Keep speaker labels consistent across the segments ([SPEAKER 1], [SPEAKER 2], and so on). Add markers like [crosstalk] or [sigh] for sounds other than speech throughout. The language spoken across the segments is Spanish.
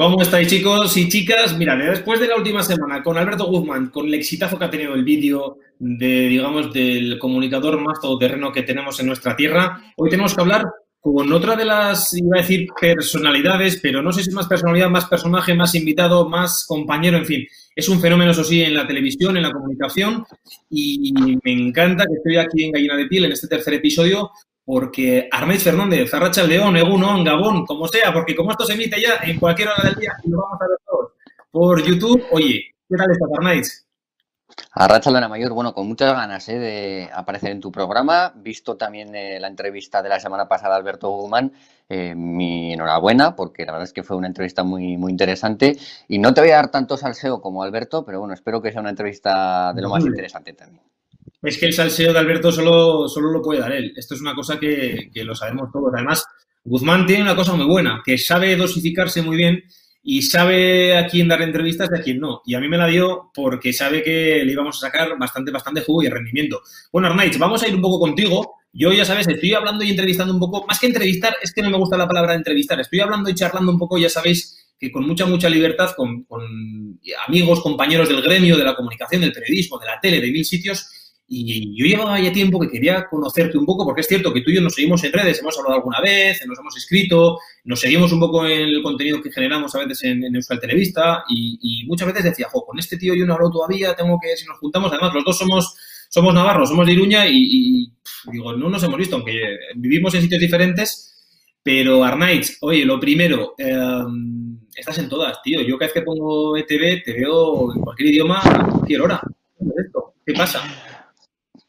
[SPEAKER 1] ¿Cómo estáis chicos y chicas? Mira, después de la última semana con Alberto Guzmán, con el exitazo que ha tenido el vídeo de, digamos, del comunicador más todoterreno que tenemos en nuestra tierra, hoy tenemos que hablar con otra de las, iba a decir, personalidades, pero no sé si es más personalidad, más personaje, más invitado, más compañero, en fin. Es un fenómeno, eso sí, en la televisión, en la comunicación, y me encanta que estoy aquí en Gallina de Piel, en este tercer episodio, porque Arnaiz Fernández, Arracha León, Egunon, Gabón, como sea, porque como esto se emite ya en cualquier hora del día y lo vamos a ver todos por YouTube, oye, ¿qué tal estás, Arnaiz?
[SPEAKER 2] Arracha Mayor, bueno, con muchas ganas ¿eh? de aparecer en tu programa, visto también eh, la entrevista de la semana pasada a Alberto Guzmán, eh, mi enhorabuena, porque la verdad es que fue una entrevista muy, muy interesante. Y no te voy a dar tanto salseo como Alberto, pero bueno, espero que sea una entrevista de lo más interesante también.
[SPEAKER 1] Es que el salseo de Alberto solo, solo lo puede dar él. Esto es una cosa que, lo sabemos todos. Además, Guzmán tiene una cosa muy buena, que sabe dosificarse muy bien y sabe a quién dar entrevistas y a quién no. Y a mí me la dio porque sabe que le íbamos a sacar bastante, bastante jugo y rendimiento. Bueno, Arnaiz, vamos a ir un poco contigo. Yo, ya sabes, estoy hablando y entrevistando un poco. Más que entrevistar, es que no me gusta la palabra entrevistar. Estoy hablando y charlando un poco, ya sabéis, que con mucha, mucha libertad, con amigos, compañeros del gremio, de la comunicación, del periodismo, de la tele, de mil sitios, y yo llevaba ya tiempo que quería conocerte un poco, porque es cierto que tú y yo nos seguimos en redes, hemos hablado alguna vez, nos hemos escrito, nos seguimos un poco en el contenido que generamos a veces en, en Euskal Televista, y, muchas veces decía, jo, con este tío yo no hablo todavía, tengo que, si nos juntamos, además los dos somos, somos navarros, somos de Iruña, y, digo, no nos hemos visto, aunque vivimos en sitios diferentes, pero Arnaiz, oye, lo primero, em, estás en todas, tío. Yo cada vez que pongo ETV te veo en cualquier idioma a cualquier hora. ¿Qué pasa?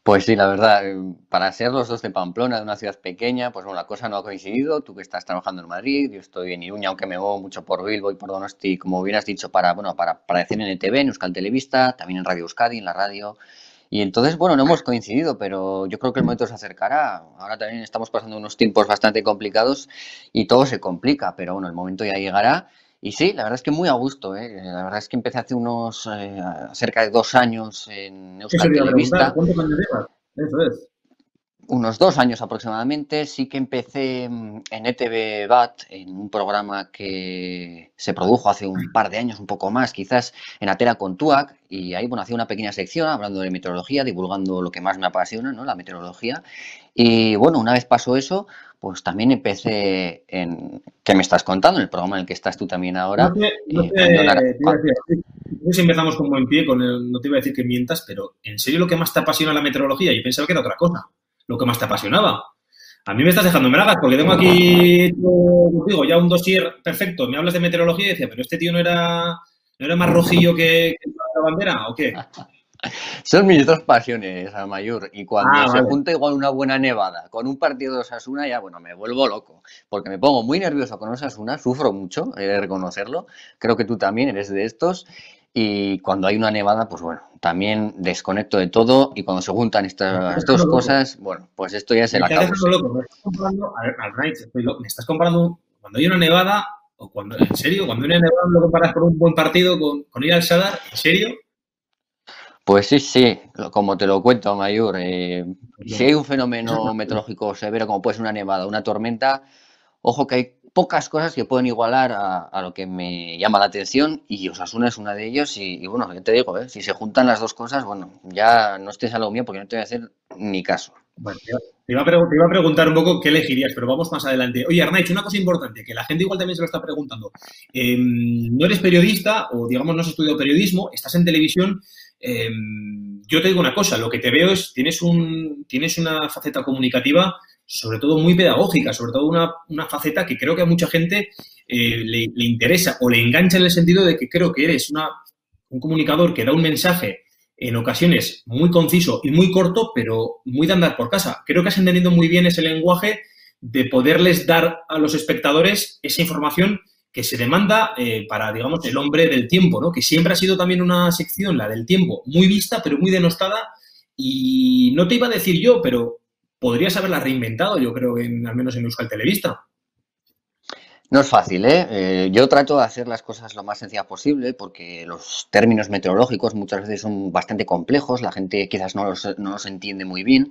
[SPEAKER 2] Pues sí, la verdad, para ser los dos de Pamplona, de una ciudad pequeña, pues bueno, la cosa no ha coincidido. Tú que estás trabajando en Madrid, yo estoy en Iruña, aunque me muevo mucho por Bilbo y por Donosti, como bien has dicho, para, bueno, para, decir en ETV, en Euskal Televista, también en Radio Euskadi, en la radio. Y entonces, bueno, no hemos coincidido, pero yo creo que el momento se acercará. Ahora también estamos pasando unos tiempos bastante complicados y todo se complica, pero bueno, el momento ya llegará. Y sí, la verdad es que muy a gusto. ¿eh? La verdad es que empecé hace unos eh, cerca de dos años en Euskal Televista. Eso es. Unos dos años aproximadamente. Sí que empecé en ETV BAT, en un programa que se produjo hace un par de años, un poco más, quizás en Atera con Tuac. Y ahí, bueno, hacía una pequeña sección hablando de meteorología, divulgando lo que más me apasiona, ¿no? La meteorología. Y bueno, una vez pasó eso, pues también empecé en... ¿Qué me estás contando? En el programa en el que estás tú también ahora. No,
[SPEAKER 1] sé si empezamos con buen pie, con no te iba a decir que mientas, pero ¿en serio lo que más te apasiona la meteorología? Yo pensaba que era otra cosa, lo que más te apasionaba. A mí me estás dejando bragas porque tengo aquí, digo, ya un dossier perfecto, me hablas de meteorología y decía, pero este tío no era, no era más rojillo que, que la bandera, ¿o qué?
[SPEAKER 2] Son mis dos pasiones, a mayor. Y cuando ah, se junta igual una buena nevada con un partido de Osasuna, ya bueno, me vuelvo loco. Porque me pongo muy nervioso con Osasuna, sufro mucho, he de reconocerlo. Creo que tú también eres de estos. Y cuando hay una nevada, pues bueno, también desconecto de todo. Y cuando se juntan estas dos cosas, bueno, pues esto ya se la acabo.
[SPEAKER 1] Me estás comparando, me estás comparando cuando hay una nevada, o cuando, en serio, cuando hay una nevada lo comparas con un buen partido con, con ir al Sadar, ¿en serio?
[SPEAKER 2] Pues sí, sí, como te lo cuento, Mayor. Eh, si hay un fenómeno [laughs] meteorológico severo como puede ser una nevada, una tormenta, ojo que hay pocas cosas que pueden igualar a, lo que me llama la atención y Osasuna es una de ellos y, bueno, ya te digo, ¿eh? si se juntan las dos cosas, bueno, ya no estés a lo mío porque no te voy a hacer ni caso.
[SPEAKER 1] Bueno, te iba, a iba, a preguntar un poco qué elegirías, pero vamos más adelante. Oye, Arnaich, una cosa importante, que la gente igual también se lo está preguntando. Em, no eres periodista o, digamos, no has estudiado periodismo, estás en televisión Em, yo te digo una cosa, lo que te veo es, tienes, un, tienes una faceta comunicativa, sobre todo muy pedagógica, sobre todo una, faceta que creo que a mucha gente eh, le, interesa o le engancha en el sentido de que creo que eres una, un comunicador que da un mensaje en ocasiones muy conciso y muy corto, pero muy de andar por casa. Creo que has entendido muy bien ese lenguaje de poderles dar a los espectadores esa información que se demanda eh, para, digamos, el hombre del tiempo, ¿no? Que siempre ha sido también una sección, la del tiempo, muy vista, pero muy denostada. Y no te iba a decir yo, pero podrías haberla reinventado, yo creo, en, al menos en Euskal Televista.
[SPEAKER 2] No es fácil, ¿eh? ¿eh? Yo trato de hacer las cosas lo más sencillas posible porque los términos meteorológicos muchas veces son bastante complejos, la gente quizás no los, no los entiende muy bien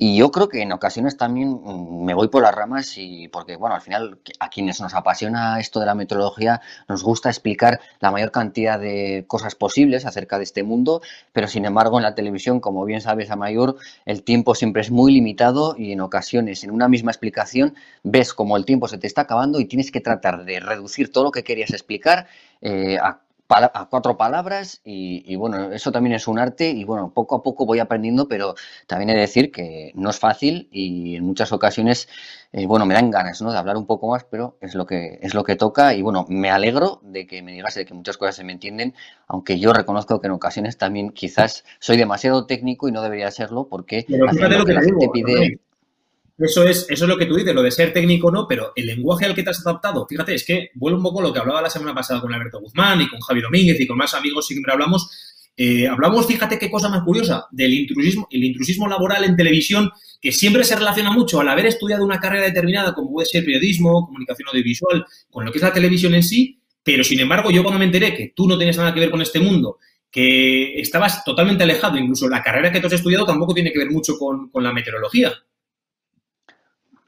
[SPEAKER 2] y yo creo que en ocasiones también mm, me voy por las ramas y porque, bueno, al final a quienes nos apasiona esto de la meteorología nos gusta explicar la mayor cantidad de cosas posibles acerca de este mundo, pero sin embargo en la televisión, como bien sabes, a mayor, el tiempo siempre es muy limitado y en ocasiones en una misma explicación ves como el tiempo se te está acabando y tienes que tratar de reducir todo lo que querías explicar eh, a a cuatro palabras y, bueno, eso también es un arte y bueno, poco a poco voy aprendiendo, pero también he de decir que no es fácil y en muchas ocasiones, eh, bueno, me dan ganas, ¿no? De hablar un poco más, pero es lo que es lo que toca y bueno, me alegro de que me digas de que muchas cosas se me entienden, aunque yo reconozco que en ocasiones también quizás soy demasiado técnico y no debería serlo porque
[SPEAKER 1] lo que, la gente pide... Eso es, eso es lo que tú dices, lo de ser técnico no, pero el lenguaje al que te has adaptado, fíjate, es que vuelve un poco lo que hablaba la semana pasada con Alberto Guzmán y con Javi Domínguez y con más amigos, siempre hablamos. Eh, hablamos, fíjate qué cosa más curiosa, del intrusismo, el intrusismo laboral en televisión, que siempre se relaciona mucho al haber estudiado una carrera determinada, como puede ser periodismo, comunicación audiovisual, con lo que es la televisión en sí, pero sin embargo, yo cuando me enteré que tú no tenías nada que ver con este mundo, que estabas totalmente alejado, incluso la carrera que tú has estudiado tampoco tiene que ver mucho con, con la meteorología.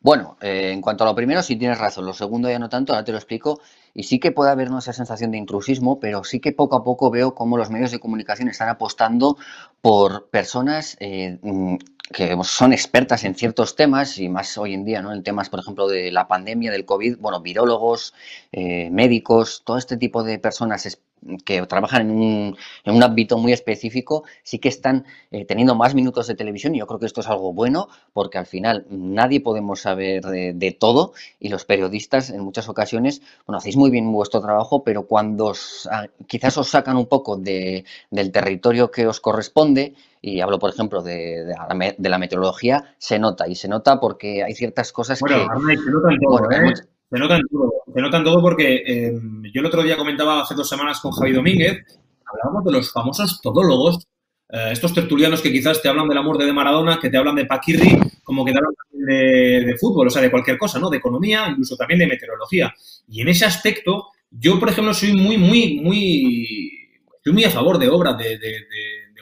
[SPEAKER 2] Bueno, eh, en cuanto a lo primero, sí tienes razón. Lo segundo ya no tanto, ahora te lo explico. Y sí que puede haber esa sensación de intrusismo, pero sí que poco a poco veo cómo los medios de comunicación están apostando por personas eh, mm, que son expertas en ciertos temas y más hoy en día, ¿no? En temas, por ejemplo, de la pandemia, del COVID, bueno, virólogos, eh, médicos, todo este tipo de personas que trabajan en un, en un, ámbito muy específico, sí que están eh, teniendo más minutos de televisión y yo creo que esto es algo bueno porque al final nadie podemos saber de, todo y los periodistas en muchas ocasiones, bueno, hacéis muy bien vuestro trabajo, pero cuando quizás os sacan un poco de, del territorio que os corresponde, y hablo por ejemplo de, de, la, meteorología, se nota y se nota porque hay ciertas cosas que...
[SPEAKER 1] ¿eh? Se notan todo, se notan todo porque eh, yo el otro día comentaba hace dos semanas con Javi Domínguez, hablábamos de los famosos todólogos, eh, estos tertulianos que quizás te hablan del amor de Maradona, que te hablan de Paquirri, como que te hablan de, fútbol, o sea, de cualquier cosa, ¿no? De economía, incluso también de meteorología. Y en ese aspecto, yo, por ejemplo, soy muy, muy, muy, estoy muy a favor de obras de,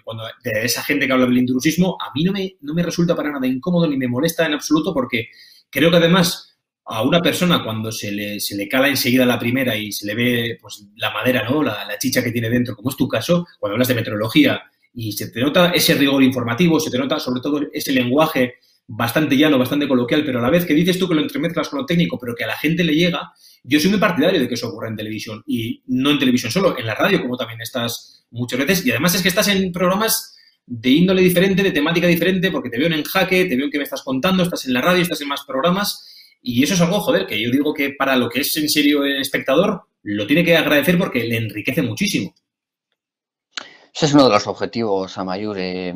[SPEAKER 1] cuando, de esa gente que habla del intrusismo. A mí no me, no me resulta para nada incómodo ni me molesta en absoluto porque creo que además a una persona cuando se le, se le cala enseguida la primera y se le ve pues, la madera, ¿no? La, chicha que tiene dentro, como es tu caso, cuando hablas de meteorología y se te nota ese rigor informativo, se te nota sobre todo ese lenguaje bastante llano, bastante coloquial, pero a la vez que dices tú que lo entremezclas con lo técnico, pero que a la gente le llega, yo soy muy partidario de que eso ocurra en televisión y no en televisión solo, en la radio, como también estás muchas veces, y además es que estás en programas de índole diferente, de temática diferente, porque te veo en jaque, te veo que me estás contando, estás en la radio, estás en más programas y eso es algo, joder, que yo digo que para lo que es en serio el espectador, lo tiene que agradecer porque le enriquece muchísimo.
[SPEAKER 2] Ese es uno de los objetivos, Amayur. Eh,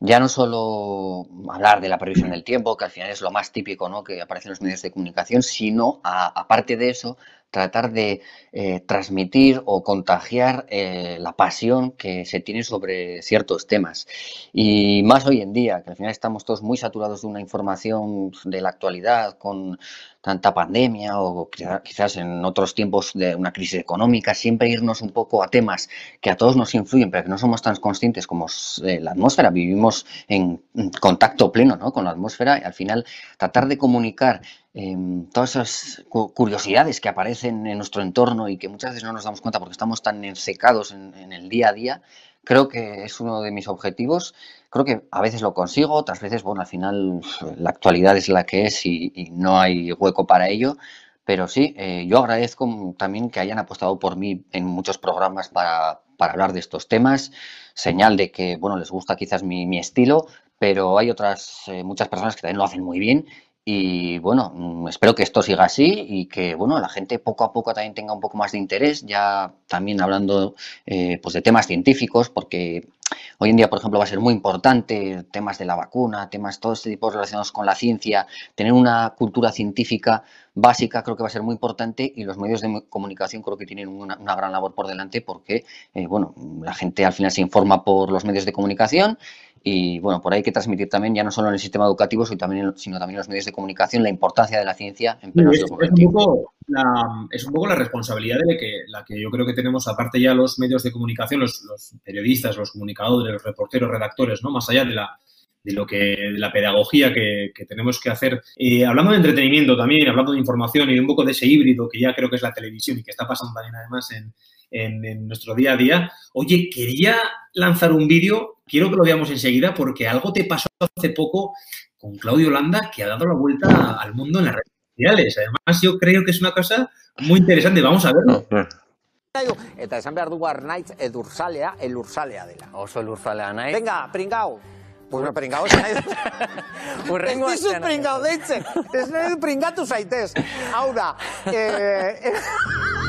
[SPEAKER 2] ya no solo hablar de la previsión del tiempo, que al final es lo más típico ¿no? que aparece en los medios de comunicación, sino, aparte de eso, tratar de eh, transmitir o contagiar eh, la pasión que se tiene sobre ciertos temas. Y más hoy en día, que al final estamos todos muy saturados de una información de la actualidad con tanta pandemia o quizás en otros tiempos de una crisis económica, siempre irnos un poco a temas que a todos nos influyen, pero que no somos tan conscientes como eh, la atmósfera. Vivimos en contacto pleno ¿no? con la atmósfera y al final tratar de comunicar Em, todas esas curiosidades que aparecen en nuestro entorno y que muchas veces no nos damos cuenta porque estamos tan ensecados en, el día a día, creo que es uno de mis objetivos. Creo que a veces lo consigo, otras veces, bueno, al final la actualidad es la que es y, no hay hueco para ello. Pero sí, eh, yo agradezco también que hayan apostado por mí en muchos programas para, hablar de estos temas. Señal de que, bueno, les gusta quizás mi, estilo, pero hay otras eh, muchas personas que también lo hacen muy bien y bueno, mm, espero que esto siga así y que bueno, la gente poco a poco también tenga un poco más de interés, ya también hablando eh, pues de temas científicos, porque hoy en día, por ejemplo, va a ser muy importante temas de la vacuna, temas, todo este tipo relacionados con la ciencia, tener una cultura científica básica creo que va a ser muy importante y los medios de comunicación creo que tienen una, gran labor por delante porque, eh, bueno, la gente al final se informa por los medios de comunicación Y bueno, por ahí hay que transmitir también, ya no solo en el sistema educativo, sino también, sino también en los medios de comunicación, la importancia de la ciencia en
[SPEAKER 1] es, es, un poco la, es un poco la responsabilidad de la que, la que yo creo que tenemos, aparte ya los medios de comunicación, los, los periodistas, los comunicadores, los reporteros, redactores, ¿no? Más allá de la, de lo que de la pedagogía que, que tenemos que hacer. Eh, hablando de entretenimiento también, hablando de información y de un poco de ese híbrido que ya creo que es la televisión y que está pasando también además en, en, en nuestro día a día. Oye, quería lanzar un vídeo, quiero que lo veamos enseguida porque algo te pasó hace poco con Claudio Landa que ha dado la vuelta al mundo en las redes sociales. Además, yo creo que es una cosa muy interesante. Vamos a verlo.
[SPEAKER 3] Eta esan behar dugu arnaitz edursalea, elursalea dela.
[SPEAKER 4] Oso elursalea nahi.
[SPEAKER 3] Venga, pringao. Pues no, pringao ez nahi [laughs] dut.
[SPEAKER 4] Urrengo
[SPEAKER 3] Ez dizut pringao deitzen. Ez nahi dut pringatu zaitez. Hau da. Eh, [laughs]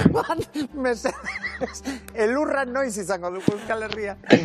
[SPEAKER 3] Eman, mesedez, elurra noiz izango dugu Euskal Herria.
[SPEAKER 1] ¿Qué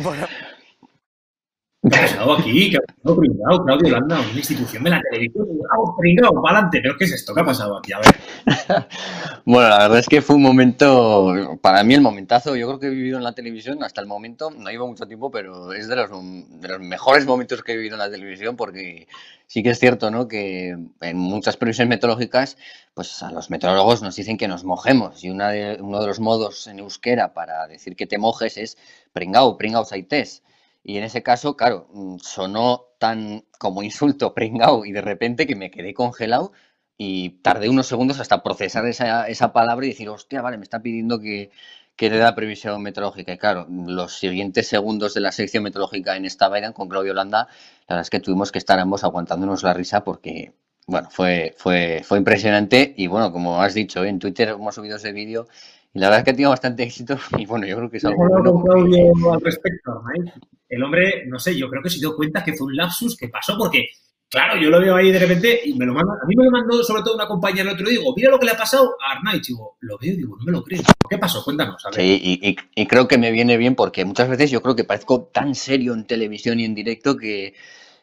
[SPEAKER 1] ha pasado aquí? ¿Qué ha pasado, pringao? Claudio Landa, una institución de la televisión. Vamos, pringao, para adelante. ¿Pero qué es esto? ¿Qué ha pasado aquí? A ver. [laughs]
[SPEAKER 2] bueno, la verdad es que fue un momento, para mí el momentazo, yo creo que he vivido en la televisión hasta el momento, no llevo mucho tiempo, pero es de los, de los mejores momentos que he vivido en la televisión porque sí que es cierto, ¿no? Que en muchas previsiones meteorológicas, pues a los meteorólogos nos dicen que nos mojemos y una de, uno de los modos en euskera para decir que te mojes es pringao, pringao saites. Y en ese caso, claro, mm, sonó tan como [laughs] insulto pringao y de repente que me quedé congelado y tardé unos segundos hasta procesar esa, esa palabra y decir, hostia, vale, me está pidiendo que, que le da previsión meteorológica. Y claro, los siguientes segundos de la sección meteorológica en esta vaina con Claudio Landa, la verdad es que tuvimos que estar ambos aguantándonos la risa porque, bueno, fue, fue, fue impresionante. Y bueno, como has dicho, en Twitter hemos subido ese vídeo y la verdad es que ha tenido bastante éxito [laughs] y bueno, yo creo que es algo bueno.
[SPEAKER 1] Claudio al respecto, ¿eh? El hombre, no sé, yo creo que se dio cuenta que fue un lapsus que pasó porque, claro, yo lo veo ahí de repente y me lo manda, a mí me lo mandó sobre todo una compañera el otro día, digo, mira lo que le ha pasado a Arnaiz, digo, lo veo, digo, no me lo creo. ¿Qué pasó? Cuéntanos, a ver.
[SPEAKER 2] Sí, y, y, y creo que me viene bien porque muchas veces yo creo que parezco tan serio en televisión y en directo que,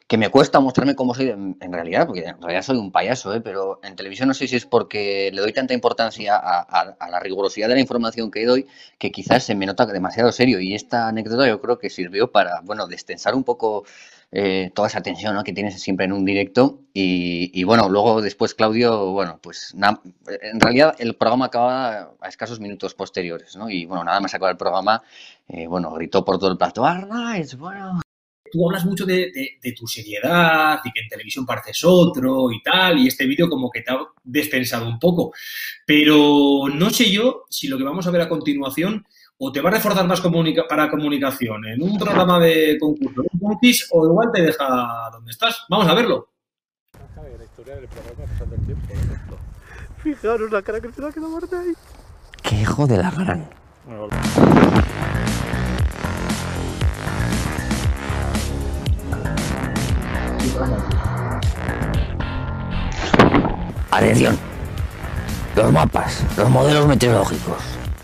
[SPEAKER 2] que me cuesta mostrarme cómo soy en, realidad, porque en realidad soy un payaso, ¿eh? pero en televisión no sé si es porque le doy tanta importancia a, a, la rigurosidad de la información que doy que quizás se me nota demasiado serio y esta anécdota yo creo que sirvió para, bueno, destensar un poco eh, toda esa tensión que tienes siempre en un directo y, bueno, luego después Claudio, bueno, pues na, en realidad el programa acaba a escasos minutos posteriores, ¿no? Y bueno, nada más acaba el programa, eh, bueno, gritó por todo el plato, Arnaiz, bueno,
[SPEAKER 1] tú hablas mucho de, de, de, tu seriedad y que en televisión pareces otro y tal, y este vídeo como que te ha despensado un poco. Pero no sé yo si lo que vamos a ver a continuación o te va a reforzar más comunica para comunicación en un programa de concurso, un concurso, o igual te deja donde estás. Vamos a verlo.
[SPEAKER 3] Fijaros la cara que se la queda muerta ahí.
[SPEAKER 4] Qué hijo de la gran. Atención. Los mapas, los modelos meteorológicos.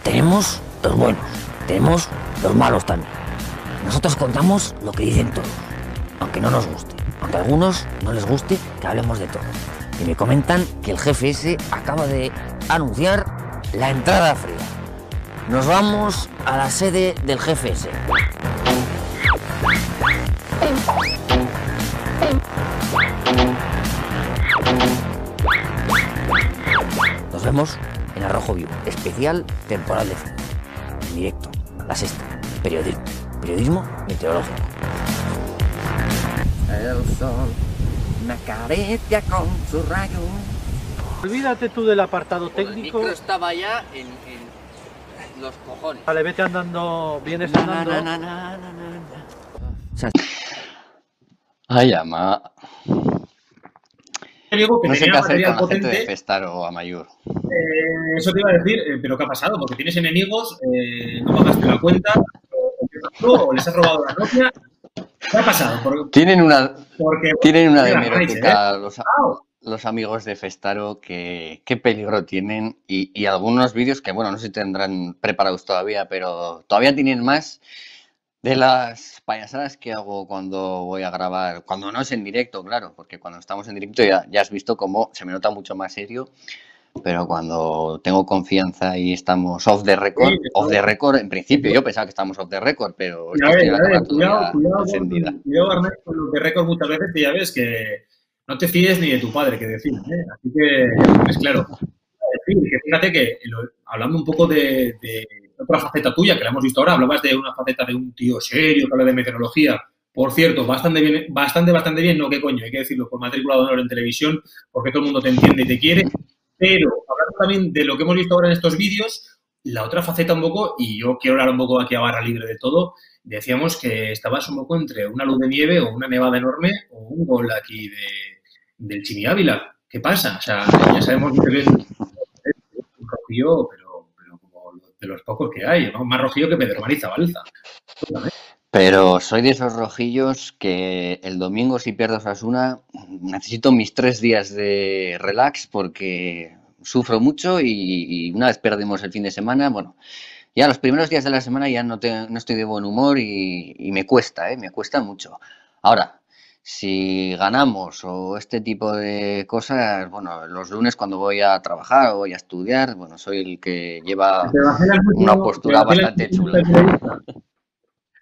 [SPEAKER 4] Tenemos los buenos, tenemos los malos también. Nosotros contamos lo que dicen todos, aunque no nos guste, aunque a algunos no les guste que hablemos de todo. Y me comentan que el ese acaba de anunciar la entrada fría. Nos vamos a la sede del jefe vemos en Arrojo Vivo, especial temporal de frío. En directo, la sexta, periodismo, periodismo meteorológico. El sol me acaricia con su rayo.
[SPEAKER 5] Olvídate tú del apartado técnico.
[SPEAKER 2] El estaba ya en, en, los cojones.
[SPEAKER 5] Vale, vete andando, vienes andando.
[SPEAKER 2] Na, na, na, o sea, Ay, ama.
[SPEAKER 1] Que
[SPEAKER 2] no
[SPEAKER 1] tenía material potente.
[SPEAKER 2] gente de Festar o Amayur.
[SPEAKER 1] Eh, eso te iba a decir, eh, pero ¿qué ha pasado? Porque tienes enemigos, eh, no pagaste la cuenta, o, les has robado la novia. ¿Qué ha pasado?
[SPEAKER 2] Tienen una,
[SPEAKER 1] porque,
[SPEAKER 2] tienen una hemeroteca
[SPEAKER 1] ¿eh?
[SPEAKER 2] los, los amigos de Festaro que qué peligro tienen y, y algunos vídeos que, bueno, no sé si tendrán preparados todavía, pero todavía tienen más de las payasadas que hago cuando voy a grabar, cuando no es en directo, claro, porque cuando estamos en directo ya, ya has visto cómo se me nota mucho más serio, pero cuando tengo confianza y estamos off the record, off the record, en principio yo pensaba que estamos off the record, pero
[SPEAKER 1] Ya ves, ya ves, cuidado, cuidado,
[SPEAKER 2] encendida.
[SPEAKER 1] cuidado, con los de récord muchas veces que ya ves que no te fíes ni de tu padre, que decir, ¿eh? Así que, es claro. Fíjate que lo- hablando un poco de, de otra faceta tuya, que la hemos visto ahora, hablabas de una faceta de un tío serio que habla de meteorología. Por cierto, bastante bien, bastante, bastante bien, no, qué coño, hay que decirlo, por matrícula de honor en televisión, porque todo el mundo te entiende y te quiere. Pero hablando también de lo que hemos visto ahora en estos vídeos, la otra faceta un poco, y yo quiero hablar un poco aquí a barra libre de todo, decíamos que estabas un poco entre una luz de nieve o una nevada enorme o un gol aquí de, del Chimi Ávila. ¿Qué pasa? O sea, ya sabemos que eres un pero, de los pocos que hay, ¿no? Más rojillo que Pedro Mariza Balza.
[SPEAKER 2] Pero soy de esos rojillos que el domingo si pierdo Osasuna necesito mis tres días de relax porque sufro mucho y, y una vez perdemos el fin de semana, bueno, ya los primeros días de la semana ya no, te- no estoy de buen humor y, y me cuesta, ¿eh? Me cuesta mucho. Ahora, si ganamos o este tipo de cosas, bueno, los lunes cuando voy a trabajar o voy a estudiar, bueno, soy el que lleva una postura bastante chula.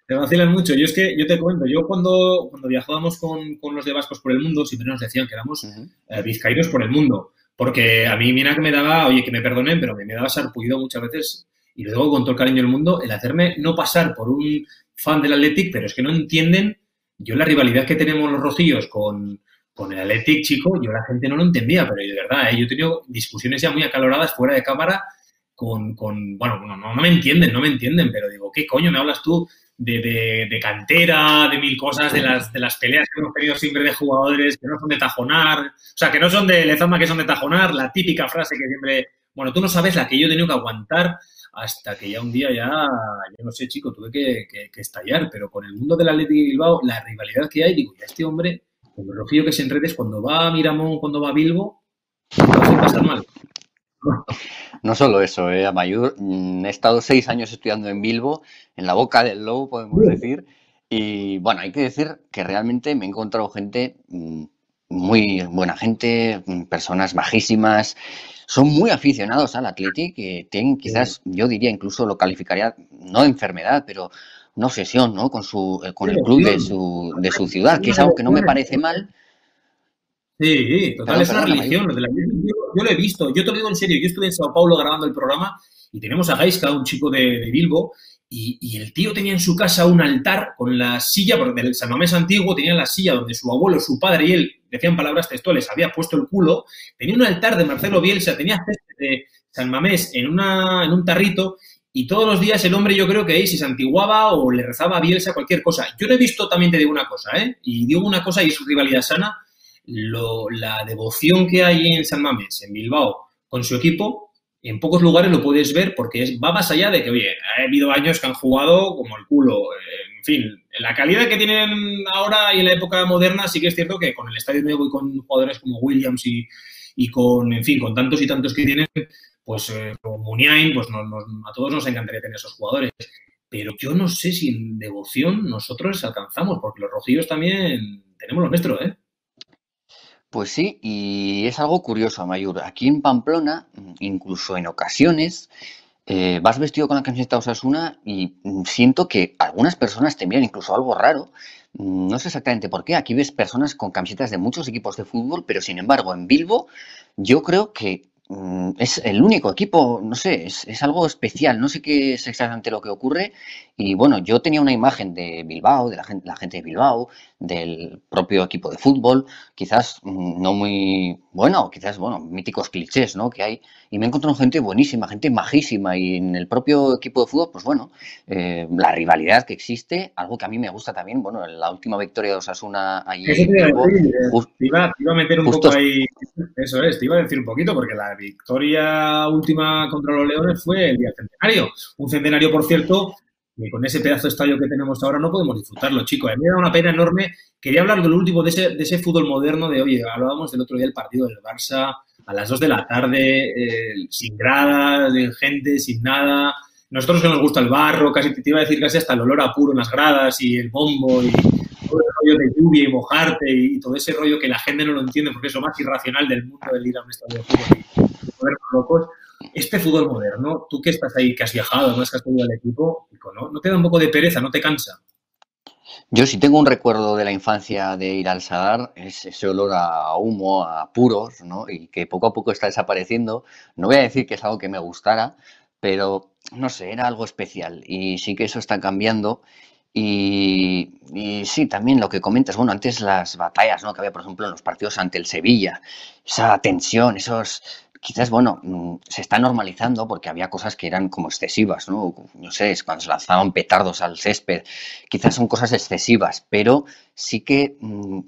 [SPEAKER 1] Te vacilan mucho. Yo es que, yo te cuento, yo cuando, cuando viajábamos con, con los de Vascos por el mundo, siempre nos decían que éramos eh, vizcaínos por el mundo. Porque a mí, mira que me daba, oye, que me perdonen, pero me, me daba sarpullido muchas veces, y luego con todo el cariño del mundo, el hacerme no pasar por un fan del Athletic, pero es que no entienden, yo la rivalidad que tenemos los rojillos con, con el Athletic, chico, yo la gente no lo entendía, pero de verdad, ¿eh? yo he tenido discusiones ya muy acaloradas fuera de cámara con, con bueno, no, me entienden, no me entienden, pero digo, ¿qué coño me hablas tú de, de- de cantera, de mil cosas, de las, de las peleas que hemos tenido siempre de jugadores que no son de tajonar, o sea, que no son de Lezama, que son de tajonar, la típica frase que siempre, bueno, tú no sabes la que yo he tenido que aguantar hasta que ya un día ya, yo no sé, chico, tuve que, que- que estallar, pero con el mundo del Atlético de Bilbao, la rivalidad que hay, digo, ya este hombre, con lo rojillo que se enredes, cuando va a Miramón, cuando va a Bilbo, va a pasar mal. [laughs]
[SPEAKER 2] No solo eso, eh, Amayur, mm, he estado seis años estudiando en Bilbo, en la boca del lobo, podemos decir, y bueno, hay que decir que realmente me he encontrado gente, mm, muy buena gente, mm, personas majísimas, son muy aficionados al Athletic, que tienen quizás, yo diría, incluso lo calificaría, no de enfermedad, pero una obsesión, ¿no? Con su, eh, con el club de su, de su ciudad, que es algo que no me parece mal,
[SPEAKER 1] Sí, total, es una religión. lo. Yo, yo lo he visto, yo te lo digo en serio. Yo estuve en Sao Paulo grabando el programa y tenemos a Gaisca, un chico de, de Bilbo, y, el tío tenía en su casa un altar con la silla, porque del San Mamés antiguo tenía la silla donde su abuelo, su padre y él, decían palabras textuales, había puesto el culo. Tenía un altar de Marcelo Bielsa, tenía de San Mamés en, una, en un tarrito. Y todos los días el hombre yo creo que ahí se santiguaba o le rezaba a Bielsa cualquier cosa. Yo no he visto, también te digo una cosa, ¿eh? Y digo una cosa y es rivalidad sana, lo- la devoción que hay en San Mamés, en Bilbao, con su equipo, en pocos lugares lo puedes ver porque es, va más allá de que, oye, ha habido años que han jugado como el culo. eh, En fin, la calidad que tienen ahora y en la época moderna sí que es cierto que con el estadio nuevo y con jugadores como Williams y, y con, en fin, con tantos y tantos que tienen, pues eh, Muniain, pues nos- nos- a todos nos encantaría tener esos jugadores. Pero yo no sé si en devoción nosotros alcanzamos, porque los rojillos también tenemos lo nuestro, ¿eh?
[SPEAKER 2] Pues sí, y es algo curioso, Mayur. Aquí en Pamplona, mm, incluso en ocasiones, eh, vas vestido con la camiseta Osasuna y mm, siento que algunas personas te miran incluso algo raro. Mm, No sé exactamente por qué. Aquí ves personas con camisetas de muchos equipos de fútbol, pero sin embargo, en Bilbo, yo creo que es el único equipo, no sé, es, es algo especial. No sé qué es exactamente lo que ocurre. Y bueno, yo tenía una imagen de Bilbao, de la gente, la gente de Bilbao, del propio equipo de fútbol quizás no muy bueno, quizás, bueno, míticos clichés, ¿no? Que hay. Y me he encontrado gente buenísima, gente majísima. Y en el propio equipo de fútbol, pues bueno, eh, la rivalidad que existe, algo que a mí me gusta también, bueno, la última victoria de Osasuna allí
[SPEAKER 1] te iba, a decir, eh, te iba- te iba a meter un poco ahí. Eso es, te iba a decir un poquito, porque la victoria última contra los Leones fue el día centenario. Un centenario, por cierto, que con ese pedazo de estadio que tenemos ahora no podemos disfrutarlo, chicos. A mí me da una pena enorme. Quería hablar del último, de ese, de ese fútbol moderno, de, oye, hablábamos del otro día del partido del Barça, a las 2 de la tarde, eh, sin gradas, sin gente, sin nada. Nosotros que nos gusta el barro, casi te iba a decir casi hasta el olor a puro en las gradas y el bombo y todo el rollo de lluvia y mojarte y todo ese rollo que la gente no lo entiende porque es lo más irracional del mundo el ir a un estadio de fútbol y volvernos locos. Este fútbol moderno, tú que estás ahí, que has viajado, además que has tenido el equipo, ¿no? ¿no te da un poco de pereza, no te cansa?
[SPEAKER 2] Yo si tengo un recuerdo de la infancia de ir al Sadar, es ese olor a humo, a puros, ¿no? Y que poco a poco está desapareciendo. No voy a decir que es algo que me gustara, pero no sé, era algo especial. Y sí que eso está cambiando. Y, y, sí, también lo que comentas, bueno, antes las batallas, ¿no? Que había, por ejemplo, en los partidos ante el Sevilla, esa tensión, esos, quizás, bueno, mm, se está normalizando porque había cosas que eran como excesivas, ¿no? No sé, cuando se lanzaban petardos al césped, quizás son cosas excesivas, pero sí que mm,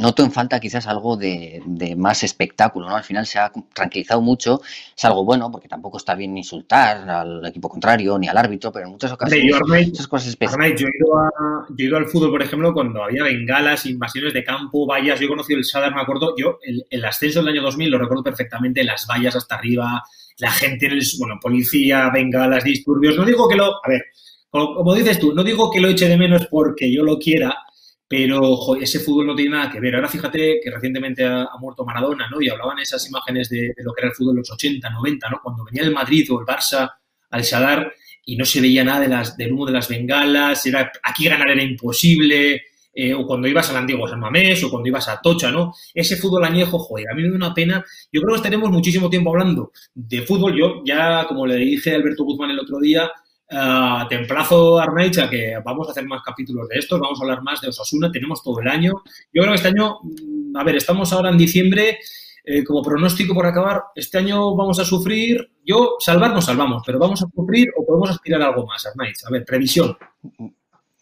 [SPEAKER 2] noto en falta quizás algo de, más espectáculo, ¿no? Al final se ha tranquilizado mucho, es algo bueno, porque tampoco está bien insultar al equipo contrario ni al árbitro, pero en muchas ocasiones
[SPEAKER 1] yo, cosas especiales. yo, he ido al fútbol, por ejemplo, cuando había bengalas, invasiones de campo, vallas, yo he conocido el Sadar, me acuerdo, yo el, el ascenso del año 2000 lo recuerdo perfectamente, las vallas hasta arriba, la gente en el, bueno, policía, bengalas, disturbios, no digo que lo, a ver, como dices tú, no digo que lo eche de menos porque yo lo quiera, pero ese fútbol no tiene nada que ver. Ahora fíjate que recientemente ha, muerto Maradona, ¿no? Y hablaban esas imágenes de, lo que era el fútbol de los 80, 90, ¿no? Cuando venía el Madrid o el Barça al Sadar y no se veía nada de las, del humo de las bengalas, era, aquí ganar era imposible, eh, o cuando ibas al antiguo San Mamés, o cuando ibas a Tocha, ¿no? Ese fútbol añejo, joder, a mí me da una pena. Yo creo que estaremos muchísimo tiempo hablando de fútbol. Yo ya, como le dije a Alberto Guzmán el otro día, Uh, te emplazo, Arnaich, a que vamos a hacer más capítulos de estos, vamos a hablar más de Osasuna, tenemos todo el año. Yo creo que este año, mm, a ver, estamos ahora en diciembre, eh, como pronóstico por acabar, este año vamos a sufrir, yo, salvar no salvamos, pero vamos a sufrir o podemos aspirar a algo más, Arnaich. A ver, previsión.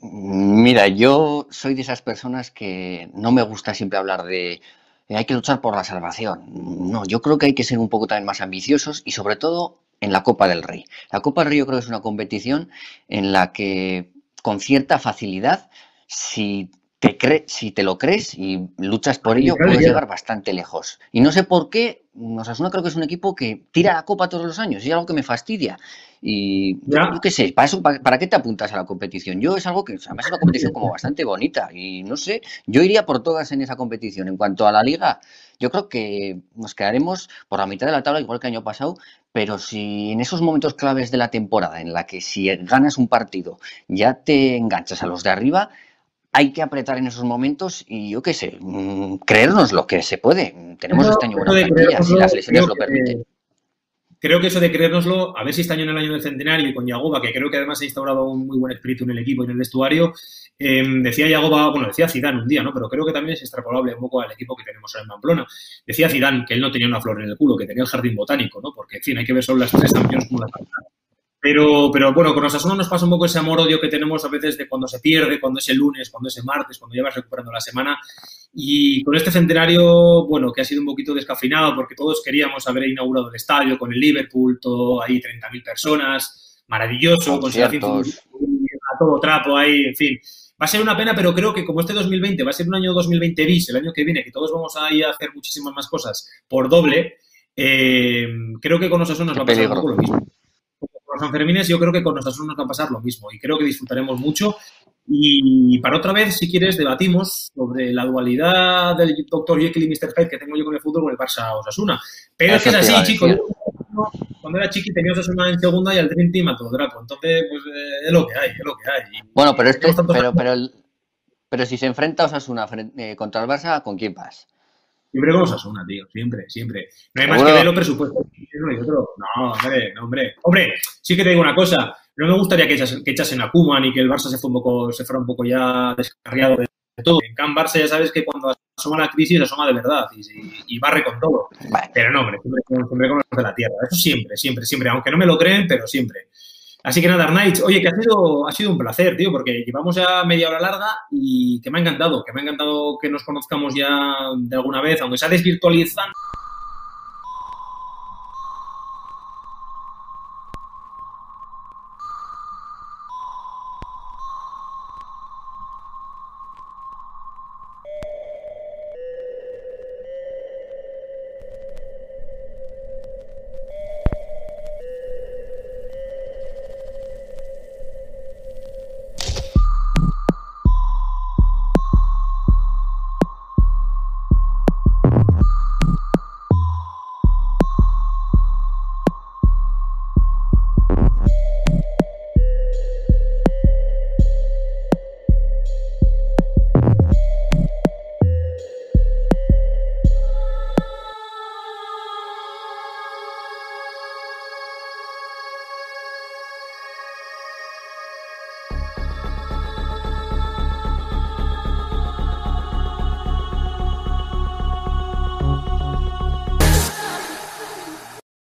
[SPEAKER 2] Mira, yo soy de esas personas que no me gusta siempre hablar de hay que luchar por la salvación. No, yo creo que hay que ser un poco también más ambiciosos y sobre todo en la Copa del Rey. La Copa del Rey yo creo que es una competición en la que con cierta facilidad, si te, cre si te lo crees y luchas por ello, puedes llegar bastante lejos. Y no sé por qué, Osasuna creo que es un equipo que tira la copa todos los años, y es algo que me fastidia. Y yo, qué sé, ¿para, eso, para, qué te apuntas a la competición? Yo es algo que, además es una competición como [laughs] bastante bonita, y no sé, yo iría por todas en esa competición. En cuanto a la liga, yo creo que nos quedaremos por la mitad de la tabla, igual que el año pasado, pero si en esos momentos claves de la temporada, en la que si ganas un partido ya te enganchas a los de arriba, hay que apretar en esos momentos y yo qué sé, mm, creernos lo que se puede. Tenemos este año buena plantilla, si las lesiones lo permiten.
[SPEAKER 1] Creo que eso de creérnoslo, a ver si este año en el año del centenario y con Yagoba, que creo que además ha instaurado un muy buen espíritu en el equipo y en el vestuario, em, decía Yagoba, bueno, decía Zidane un día, ¿no? Pero creo que también es extrapolable un poco al equipo que tenemos en Pamplona. Decía Zidane que él no tenía una flor en el culo, que tenía el jardín botánico, ¿no? Porque, en fin, hay que ver solo las tres campeones como la pero, pero bueno, con Osasuna nos pasa un poco ese amor-odio que tenemos a veces de cuando se pierde, cuando es el lunes, cuando es el martes, cuando ya vas recuperando la semana. Y con este centenario, bueno, que ha sido un poquito descafeinado porque todos queríamos haber inaugurado el estadio con el Liverpool, todo ahí, 30.000 personas, maravilloso, con a todo trapo ahí, en fin. Va a ser una pena, pero creo que como este 2020 va a ser un año 2020 bis, el año que viene, que todos vamos a ir a hacer muchísimas más cosas por doble, eh, creo que con Osasuna nos va a pasar un poco lo mismo los Sanfermines yo creo que con nuestras nos va a pasar lo mismo y creo que disfrutaremos mucho. Y para otra vez, si quieres, debatimos sobre la dualidad del Dr. Jekyll y Mr. Hyde que tengo yo con el fútbol con el Barça Osasuna. Pero es que es así, chicos. Cuando era chiqui tenía Osasuna en segunda y al Dream Team a todo drapo. Entonces, pues eh, es lo que hay, es lo que hay.
[SPEAKER 2] bueno, pero, este, pero, pero, pero, si se enfrenta Osasuna eh, contra el Barça, ¿con quién vas?
[SPEAKER 1] Siempre con Osasuna, tío, siempre, siempre. No hay más que ver los presupuestos y. No, hombre, no, hombre. Hombre, sí que te digo una cosa. No me gustaría que, echasen, que echasen a Kuman y que el Barça se, fue un poco, se fuera un poco ya descarriado de todo. En Can Barça ya sabes que cuando asoma la crisis asoma de verdad y, barre con todo. Pero no, hombre, siempre, siempre con los de la tierra. Eso siempre, siempre, siempre. Aunque no me lo creen, pero siempre. Así que nada, Arnaich, oye, que ha sido, ha sido un placer, tío, porque llevamos ya media hora larga y que me ha encantado, que me ha encantado que nos conozcamos ya de alguna vez, aunque sea desvirtualizando